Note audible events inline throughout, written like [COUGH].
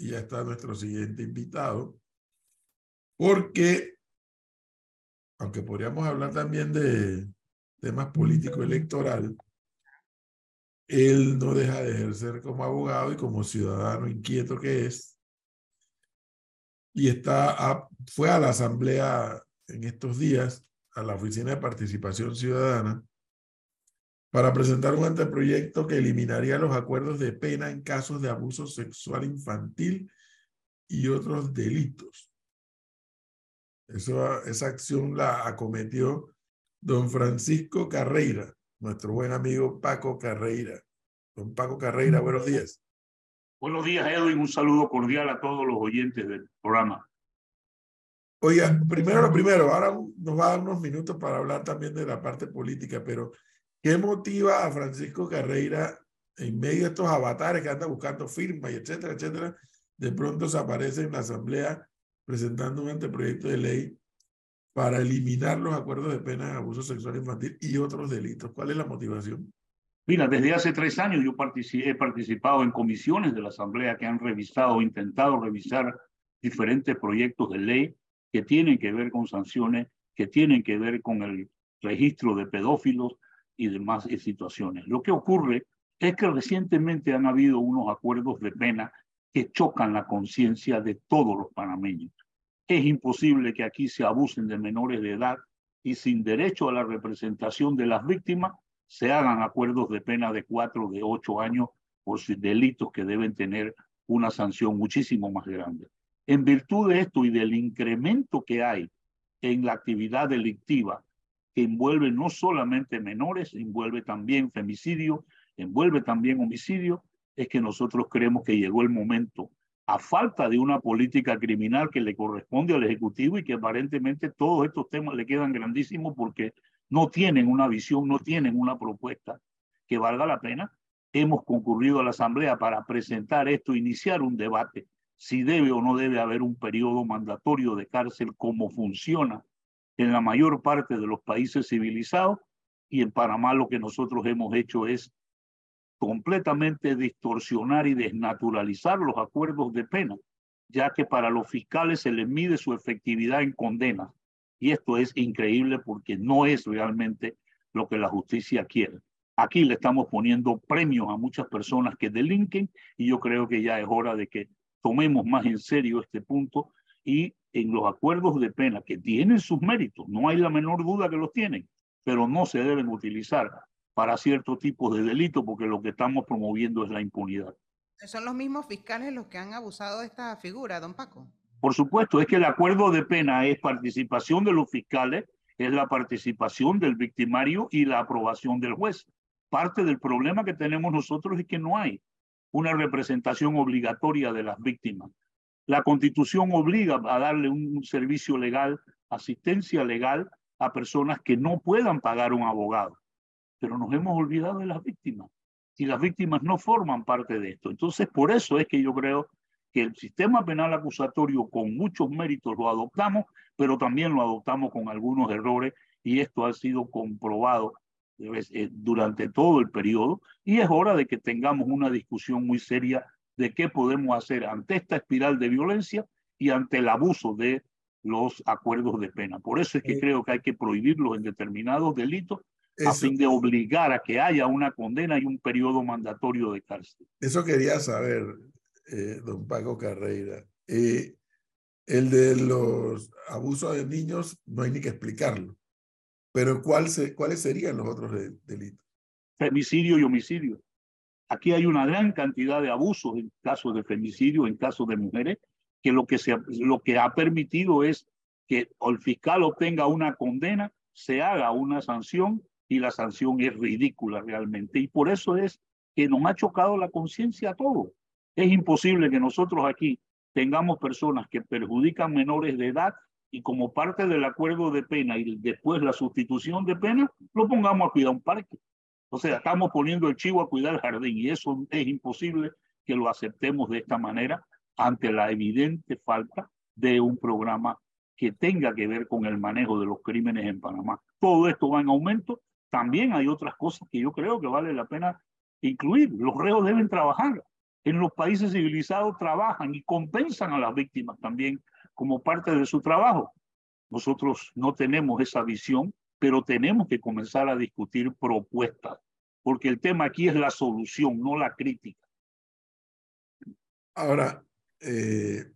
y ya está nuestro siguiente invitado, porque, aunque podríamos hablar también de temas político-electoral, él no deja de ejercer como abogado y como ciudadano inquieto que es. Y está fue a la asamblea en estos días, a la Oficina de Participación Ciudadana, para presentar un anteproyecto que eliminaría los acuerdos de pena en casos de abuso sexual infantil y otros delitos. Eso, esa acción la acometió don Francisco Carreira, nuestro buen amigo Paco Carreira. Don Paco Carreira, buenos días. Buenos días, Edwin. Un saludo cordial a todos los oyentes del programa. Oiga, primero lo primero, ahora nos va a dar unos minutos para hablar también de la parte política, pero ¿qué motiva a Francisco Carreira en medio de estos avatares que anda buscando firmas y etcétera, etcétera? De pronto se aparece en la Asamblea presentando un anteproyecto de ley para eliminar los acuerdos de pena de abuso sexual infantil y otros delitos. ¿Cuál es la motivación? Mira, desde hace tres años yo he participado en comisiones de la Asamblea que han revisado, intentado revisar diferentes proyectos de ley que tienen que ver con sanciones, que tienen que ver con el registro de pedófilos y demás situaciones. Lo que ocurre es que recientemente han habido unos acuerdos de pena que chocan la conciencia de todos los panameños. Es imposible que aquí se abusen de menores de edad y sin derecho a la representación de las víctimas se hagan acuerdos de pena de cuatro, de ocho años por delitos que deben tener una sanción muchísimo más grande. En virtud de esto y del incremento que hay en la actividad delictiva, que envuelve no solamente menores, envuelve también femicidio, envuelve también homicidio, es que nosotros creemos que llegó el momento a falta de una política criminal que le corresponde al Ejecutivo y que aparentemente todos estos temas le quedan grandísimos porque no tienen una visión, no tienen una propuesta que valga la pena. Hemos concurrido a la Asamblea para presentar esto, iniciar un debate si debe o no debe haber un periodo mandatorio de cárcel, como funciona en la mayor parte de los países civilizados. Y en Panamá lo que nosotros hemos hecho es completamente distorsionar y desnaturalizar los acuerdos de pena, ya que para los fiscales se les mide su efectividad en condenas. Y esto es increíble porque no es realmente lo que la justicia quiere. Aquí le estamos poniendo premios a muchas personas que delinquen y yo creo que ya es hora de que tomemos más en serio este punto y en los acuerdos de pena que tienen sus méritos, no hay la menor duda que los tienen, pero no se deben utilizar para ciertos tipos de delitos porque lo que estamos promoviendo es la impunidad. ¿Son los mismos fiscales los que han abusado de esta figura, don Paco? Por supuesto, es que el acuerdo de pena es participación de los fiscales, es la participación del victimario y la aprobación del juez. Parte del problema que tenemos nosotros es que no hay una representación obligatoria de las víctimas. La constitución obliga a darle un servicio legal, asistencia legal a personas que no puedan pagar un abogado pero nos hemos olvidado de las víctimas y las víctimas no forman parte de esto. Entonces, por eso es que yo creo que el sistema penal acusatorio con muchos méritos lo adoptamos, pero también lo adoptamos con algunos errores y esto ha sido comprobado eh, durante todo el periodo y es hora de que tengamos una discusión muy seria de qué podemos hacer ante esta espiral de violencia y ante el abuso de los acuerdos de pena. Por eso es que creo que hay que prohibirlos en determinados delitos a fin de obligar a que haya una condena y un periodo mandatorio de cárcel. Eso quería saber, eh, don Paco Carreira. Eh, el de los abusos de niños no hay ni que explicarlo, pero ¿cuál se, ¿cuáles serían los otros delitos? Femicidio y homicidio. Aquí hay una gran cantidad de abusos en casos de femicidio, en casos de mujeres, que lo que, se, lo que ha permitido es que el fiscal obtenga una condena, se haga una sanción y la sanción es ridícula realmente. Y por eso es que nos ha chocado la conciencia a todos. Es imposible que nosotros aquí tengamos personas que perjudican menores de edad y como parte del acuerdo de pena y después la sustitución de pena, lo pongamos a cuidar un parque. O sea, estamos poniendo el chivo a cuidar el jardín y eso es imposible que lo aceptemos de esta manera ante la evidente falta de un programa que tenga que ver con el manejo de los crímenes en Panamá. Todo esto va en aumento también hay otras cosas que yo creo que vale la pena incluir. Los reos deben trabajar. En los países civilizados trabajan y compensan a las víctimas también como parte de su trabajo. Nosotros no tenemos esa visión, pero tenemos que comenzar a discutir propuestas, porque el tema aquí es la solución, no la crítica. Ahora, eh,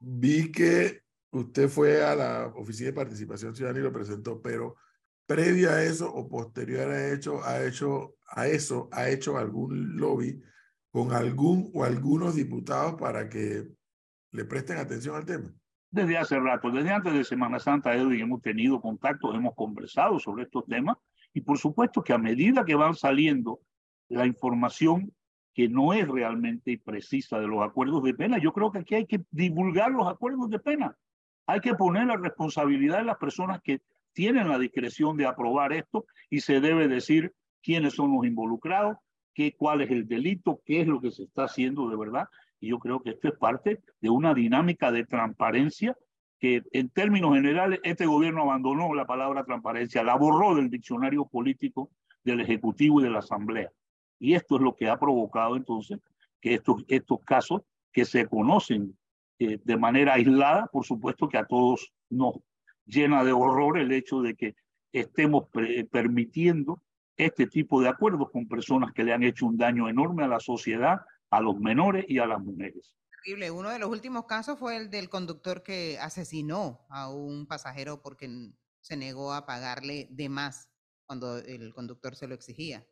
vi que usted fue a la Oficina de Participación Ciudadana y lo presentó, pero previo a eso o posterior a, hecho, ha hecho, a eso, ha hecho algún lobby con algún o algunos diputados para que le presten atención al tema? Desde hace rato, desde antes de Semana Santa, Edwin, hemos tenido contactos, hemos conversado sobre estos temas y por supuesto que a medida que van saliendo la información que no es realmente precisa de los acuerdos de pena, yo creo que aquí hay que divulgar los acuerdos de pena. Hay que poner la responsabilidad de las personas que tienen la discreción de aprobar esto y se debe decir quiénes son los involucrados, qué, cuál es el delito, qué es lo que se está haciendo de verdad. Y yo creo que esto es parte de una dinámica de transparencia que en términos generales este gobierno abandonó la palabra transparencia, la borró del diccionario político del Ejecutivo y de la Asamblea. Y esto es lo que ha provocado entonces que estos, estos casos que se conocen eh, de manera aislada, por supuesto que a todos nos llena de horror el hecho de que estemos permitiendo este tipo de acuerdos con personas que le han hecho un daño enorme a la sociedad, a los menores y a las mujeres. Terrible. Uno de los últimos casos fue el del conductor que asesinó a un pasajero porque se negó a pagarle de más cuando el conductor se lo exigía.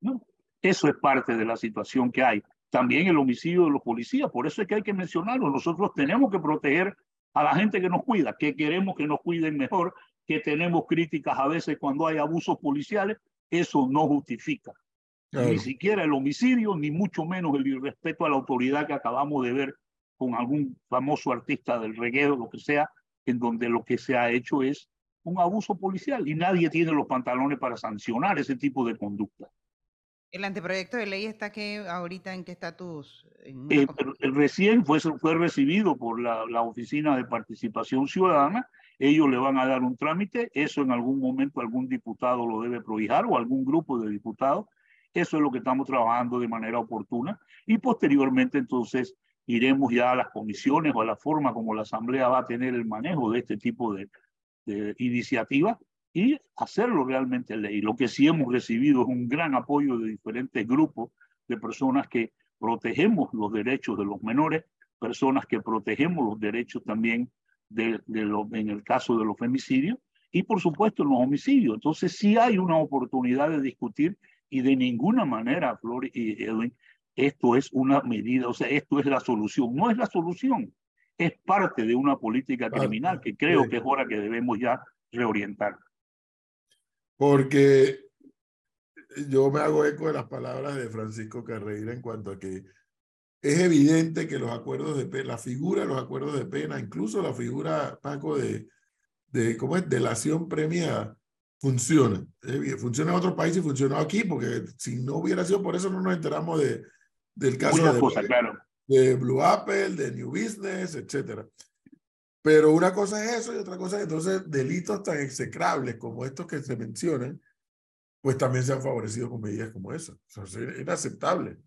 No, eso es parte de la situación que hay. También el homicidio de los policías, por eso es que hay que mencionarlo. Nosotros tenemos que proteger a la gente que nos cuida, que queremos que nos cuiden mejor, que tenemos críticas a veces cuando hay abusos policiales, eso no justifica ni siquiera el homicidio, ni mucho menos el irrespeto a la autoridad que acabamos de ver con algún famoso artista del reggae o lo que sea, en donde lo que se ha hecho es un abuso policial y nadie tiene los pantalones para sancionar ese tipo de conducta. ¿El anteproyecto de ley está que ahorita en qué estatus? Eh, recién fue, fue recibido por la, la, Oficina de Participación Ciudadana. Ellos le van a dar un trámite. Eso en algún momento algún diputado lo debe prohijar o algún grupo de diputados. Eso es lo que estamos trabajando de manera oportuna. Y posteriormente entonces iremos ya a las comisiones o a la forma como la Asamblea va a tener el manejo de este tipo de, de iniciativas y hacerlo realmente ley. Lo que sí hemos recibido es un gran apoyo de diferentes grupos de personas que protegemos los derechos de los menores, personas que protegemos los derechos también de, en el caso de los femicidios y por supuesto los homicidios. Entonces sí hay una oportunidad de discutir y de ninguna manera, Flor y Edwin, esto es una medida, o sea, esto es la solución. No es la solución, es parte de una política criminal que creo que es hora que debemos ya reorientar. Porque yo me hago eco de las palabras de Francisco Carreira en cuanto a que es evidente que los acuerdos de pena, la figura de los acuerdos de pena, incluso la figura, Paco, de, de ¿cómo es? Delación premiada, funciona. funciona en otros países y funciona aquí, porque si no hubiera sido por eso no nos enteramos de, del caso de, cosa, claro. de Blue Apple, de New Business, etcétera. Pero una cosa es eso y otra cosa es entonces delitos tan execrables como estos que se mencionan, pues también se han favorecido con medidas como esas. O sea, es inaceptable.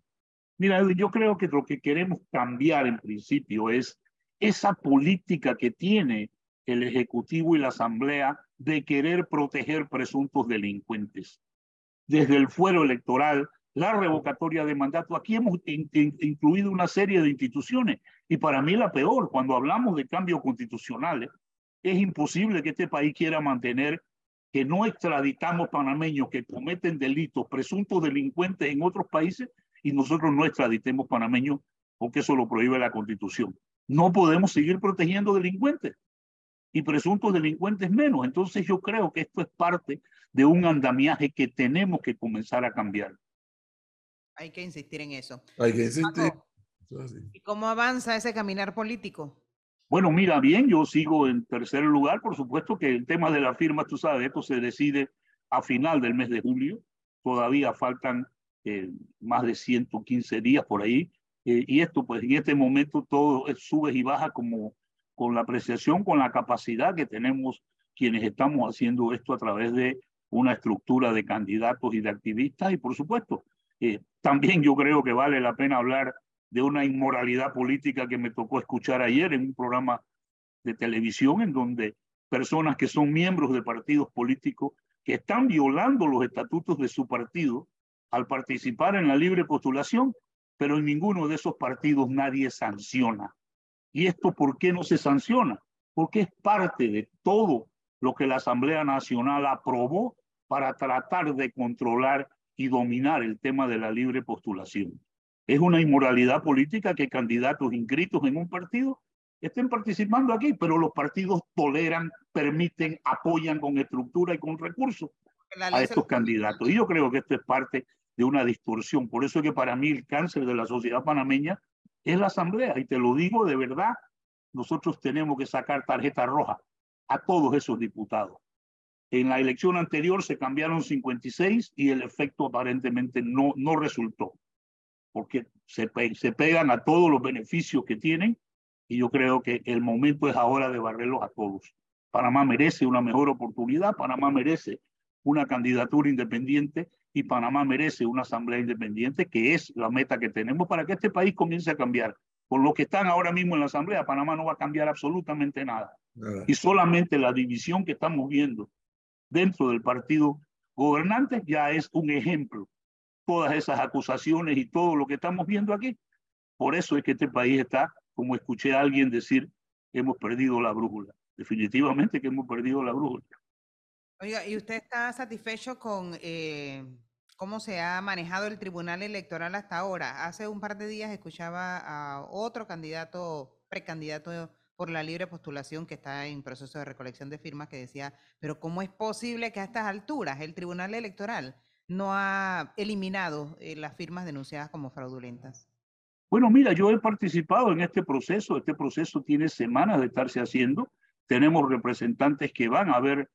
Mira, yo creo que lo que queremos cambiar en principio es esa política que tiene el Ejecutivo y la Asamblea de querer proteger presuntos delincuentes. Desde el fuero electoral, la revocatoria de mandato, aquí hemos incluido una serie de instituciones y para mí la peor, cuando hablamos de cambios constitucionales, es imposible que este país quiera mantener que no extraditamos panameños que cometen delitos, presuntos delincuentes en otros países y nosotros no extraditemos panameños porque eso lo prohíbe la constitución. No podemos seguir protegiendo delincuentes y presuntos delincuentes menos. Entonces yo creo que esto es parte de un andamiaje que tenemos que comenzar a cambiar. Hay que insistir en eso. Hay que insistir. ¿Y cómo avanza ese caminar político? Bueno, mira, bien, yo sigo en tercer lugar. Por supuesto que el tema de la firma, tú sabes, esto se decide a final del mes de julio. Todavía faltan eh, más de 115 días por ahí. Eh, y esto, pues en este momento todo sube y baja como con la apreciación, con la capacidad que tenemos quienes estamos haciendo esto a través de una estructura de candidatos y de activistas y por supuesto Eh, también yo creo que vale la pena hablar de una inmoralidad política que me tocó escuchar ayer en un programa de televisión en donde personas que son miembros de partidos políticos que están violando los estatutos de su partido al participar en la libre postulación, pero en ninguno de esos partidos nadie sanciona. ¿Y esto por qué no se sanciona? Porque es parte de todo lo que la Asamblea Nacional aprobó para tratar de controlar y dominar el tema de la libre postulación. Es una inmoralidad política que candidatos inscritos en un partido estén participando aquí, pero los partidos toleran, permiten, apoyan con estructura y con recursos a estos candidatos. Y yo creo que esto es parte de una distorsión. Por eso es que para mí el cáncer de la sociedad panameña es la asamblea. Y te lo digo de verdad, nosotros tenemos que sacar tarjeta roja a todos esos diputados. En la elección anterior se cambiaron 56 y el efecto aparentemente no, no resultó porque se, se pegan a todos los beneficios que tienen y yo creo que el momento es ahora de barrerlos a todos. Panamá merece una mejor oportunidad, Panamá merece una candidatura independiente y Panamá merece una asamblea independiente, que es la meta que tenemos para que este país comience a cambiar. Con los que están ahora mismo en la asamblea, Panamá no va a cambiar absolutamente nada. Y solamente la división que estamos viendo dentro del partido gobernante ya es un ejemplo todas esas acusaciones y todo lo que estamos viendo aquí. Por eso es que este país está, como escuché a alguien decir, hemos perdido la brújula. Definitivamente que hemos perdido la brújula. Oiga, ¿y usted está satisfecho con eh, cómo se ha manejado el Tribunal Electoral hasta ahora? Hace un par de días escuchaba a otro candidato, precandidato por la libre postulación que está en proceso de recolección de firmas que decía, pero ¿cómo es posible que a estas alturas el Tribunal Electoral no ha eliminado eh, las firmas denunciadas como fraudulentas? Bueno, mira, yo he participado en este proceso. Este proceso tiene semanas de estarse haciendo. Tenemos representantes que van a ver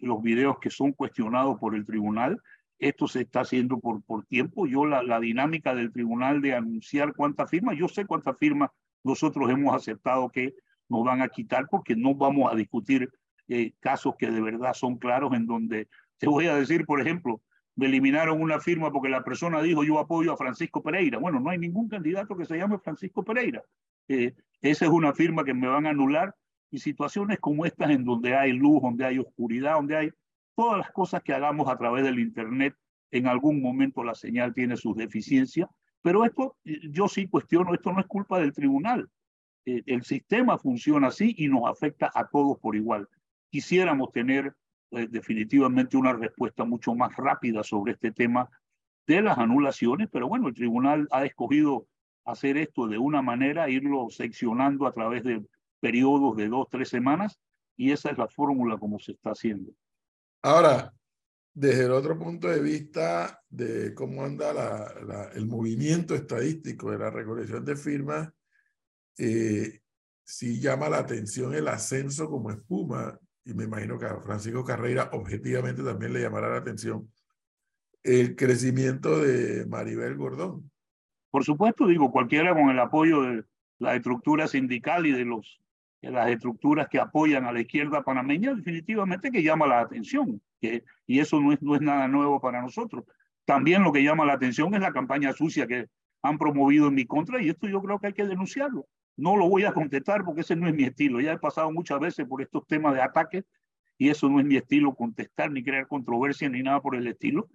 los videos que son cuestionados por el tribunal. Esto se está haciendo por, por tiempo. Yo la, la dinámica del tribunal de anunciar cuántas firmas, yo sé cuántas firmas nosotros hemos aceptado que nos van a quitar porque no vamos a discutir eh, casos que de verdad son claros en donde, te voy a decir, por ejemplo, me eliminaron una firma porque la persona dijo yo apoyo a Francisco Pereira. Bueno, no hay ningún candidato que se llame Francisco Pereira. Eh, esa es una firma que me van a anular y situaciones como estas en donde hay luz, donde hay oscuridad, donde hay todas las cosas que hagamos a través del Internet, en algún momento la señal tiene sus deficiencias, pero esto yo sí cuestiono, esto no es culpa del tribunal. Eh, el sistema funciona así y nos afecta a todos por igual. Quisiéramos tener eh, definitivamente una respuesta mucho más rápida sobre este tema de las anulaciones, pero bueno, el tribunal ha escogido hacer esto de una manera, irlo seccionando a través de periodos de dos, tres semanas, y esa es la fórmula como se está haciendo. Ahora, desde el otro punto de vista de cómo anda la, el movimiento estadístico de la recolección de firmas, eh, sí llama la atención el ascenso como espuma y me imagino que a Francisco Carreira objetivamente también le llamará la atención, el crecimiento de Maribel Gordón. Por supuesto, digo, cualquiera con el apoyo de la estructura sindical y de, los, las estructuras que apoyan a la izquierda panameña, definitivamente que llama la atención. Y eso no es, no es nada nuevo para nosotros. También lo que llama la atención es la campaña sucia que han promovido en mi contra y esto yo creo que hay que denunciarlo. No lo voy a contestar porque ese no es mi estilo. Ya he pasado muchas veces por estos temas de ataques y eso no es mi estilo contestar ni crear controversia ni nada por el estilo.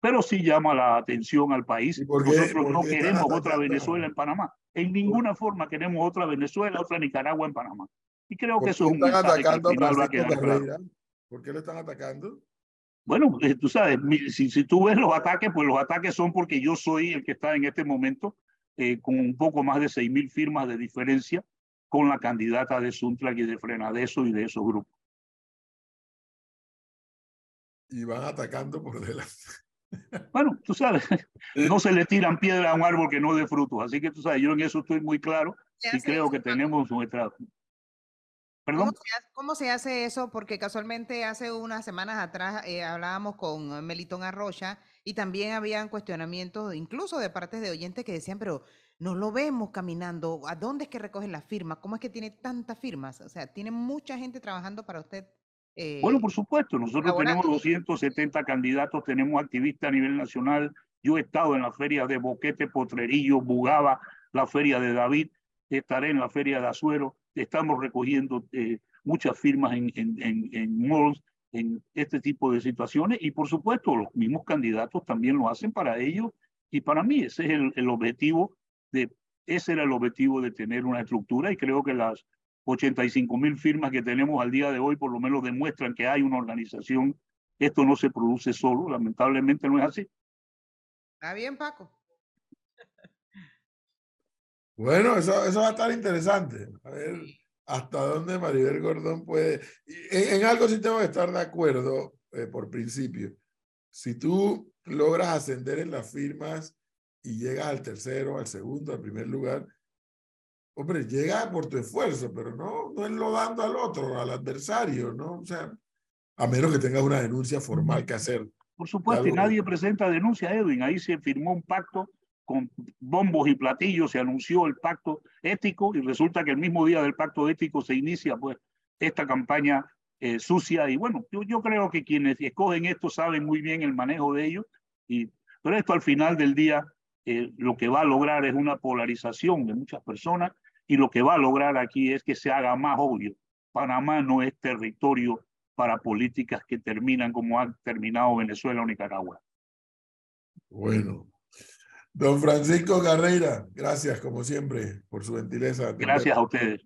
Pero sí llama la atención al país. Nosotros no queremos otra Venezuela en Panamá. En ninguna forma queremos otra Venezuela, otra Nicaragua en Panamá. Y creo que eso es un mensaje que al final va a quedar claro. ¿Por qué lo están atacando? Bueno, eh, tú sabes, si, si tú ves los ataques, pues los ataques son porque yo soy el que está en este momento eh, con un poco más de 6.000 firmas de diferencia con la candidata de Suntlag y de Frenadeso y de esos grupos. Y van atacando por delante. Bueno, tú sabes, [LAUGHS] no se le tiran piedras a un árbol que no dé frutos. Así que tú sabes, yo en eso estoy muy claro y creo que tenemos nuestra... ¿Perdón? ¿Cómo se, hace, eso? Porque casualmente hace unas semanas atrás eh, hablábamos con Melitón Arrocha y también habían cuestionamientos, incluso de partes de oyentes que decían, pero no lo vemos caminando. ¿A dónde es que recogen las firmas? ¿Cómo es que tiene tantas firmas? O sea, tiene mucha gente trabajando para usted. Bueno, por supuesto, nosotros tenemos 270 candidatos, tenemos activistas a nivel nacional. Yo he estado en la feria de Boquete, Potrerillo, Bugaba, la feria de David, estaré en la feria de Azuero, estamos recogiendo eh, muchas firmas en, en, en, en malls, en este tipo de situaciones y por supuesto los mismos candidatos también lo hacen para ellos y para mí ese es el, el objetivo de ese era el objetivo de tener una estructura y creo que las 85 mil firmas que tenemos al día de hoy por lo menos demuestran que hay una organización. Esto no se produce solo, lamentablemente no es así. Está bien, Paco. Bueno, eso, eso va a estar interesante. A ver hasta dónde Maribel Gordón puede. En, en algo sí tengo que estar de acuerdo eh, por principio. Si tú logras ascender en las firmas y llegas al tercero, al segundo, al primer lugar, hombre, llega por tu esfuerzo, pero no, no es lo dando al otro, al adversario, ¿no? O sea, a menos que tengas una denuncia formal que hacer. Por supuesto, y nadie presenta denuncia, Edwin. Ahí se firmó un pacto con bombos y platillos, se anunció el pacto ético y resulta que el mismo día del pacto ético se inicia pues esta campaña eh, sucia y bueno, yo, yo creo que quienes escogen esto saben muy bien el manejo de ellos, y, pero esto al final del día eh, lo que va a lograr es una polarización de muchas personas y lo que va a lograr aquí es que se haga más obvio. Panamá no es territorio para políticas que terminan como han terminado Venezuela o Nicaragua. Bueno. Don Francisco Carreira, gracias como siempre por su gentileza. Gracias a ustedes.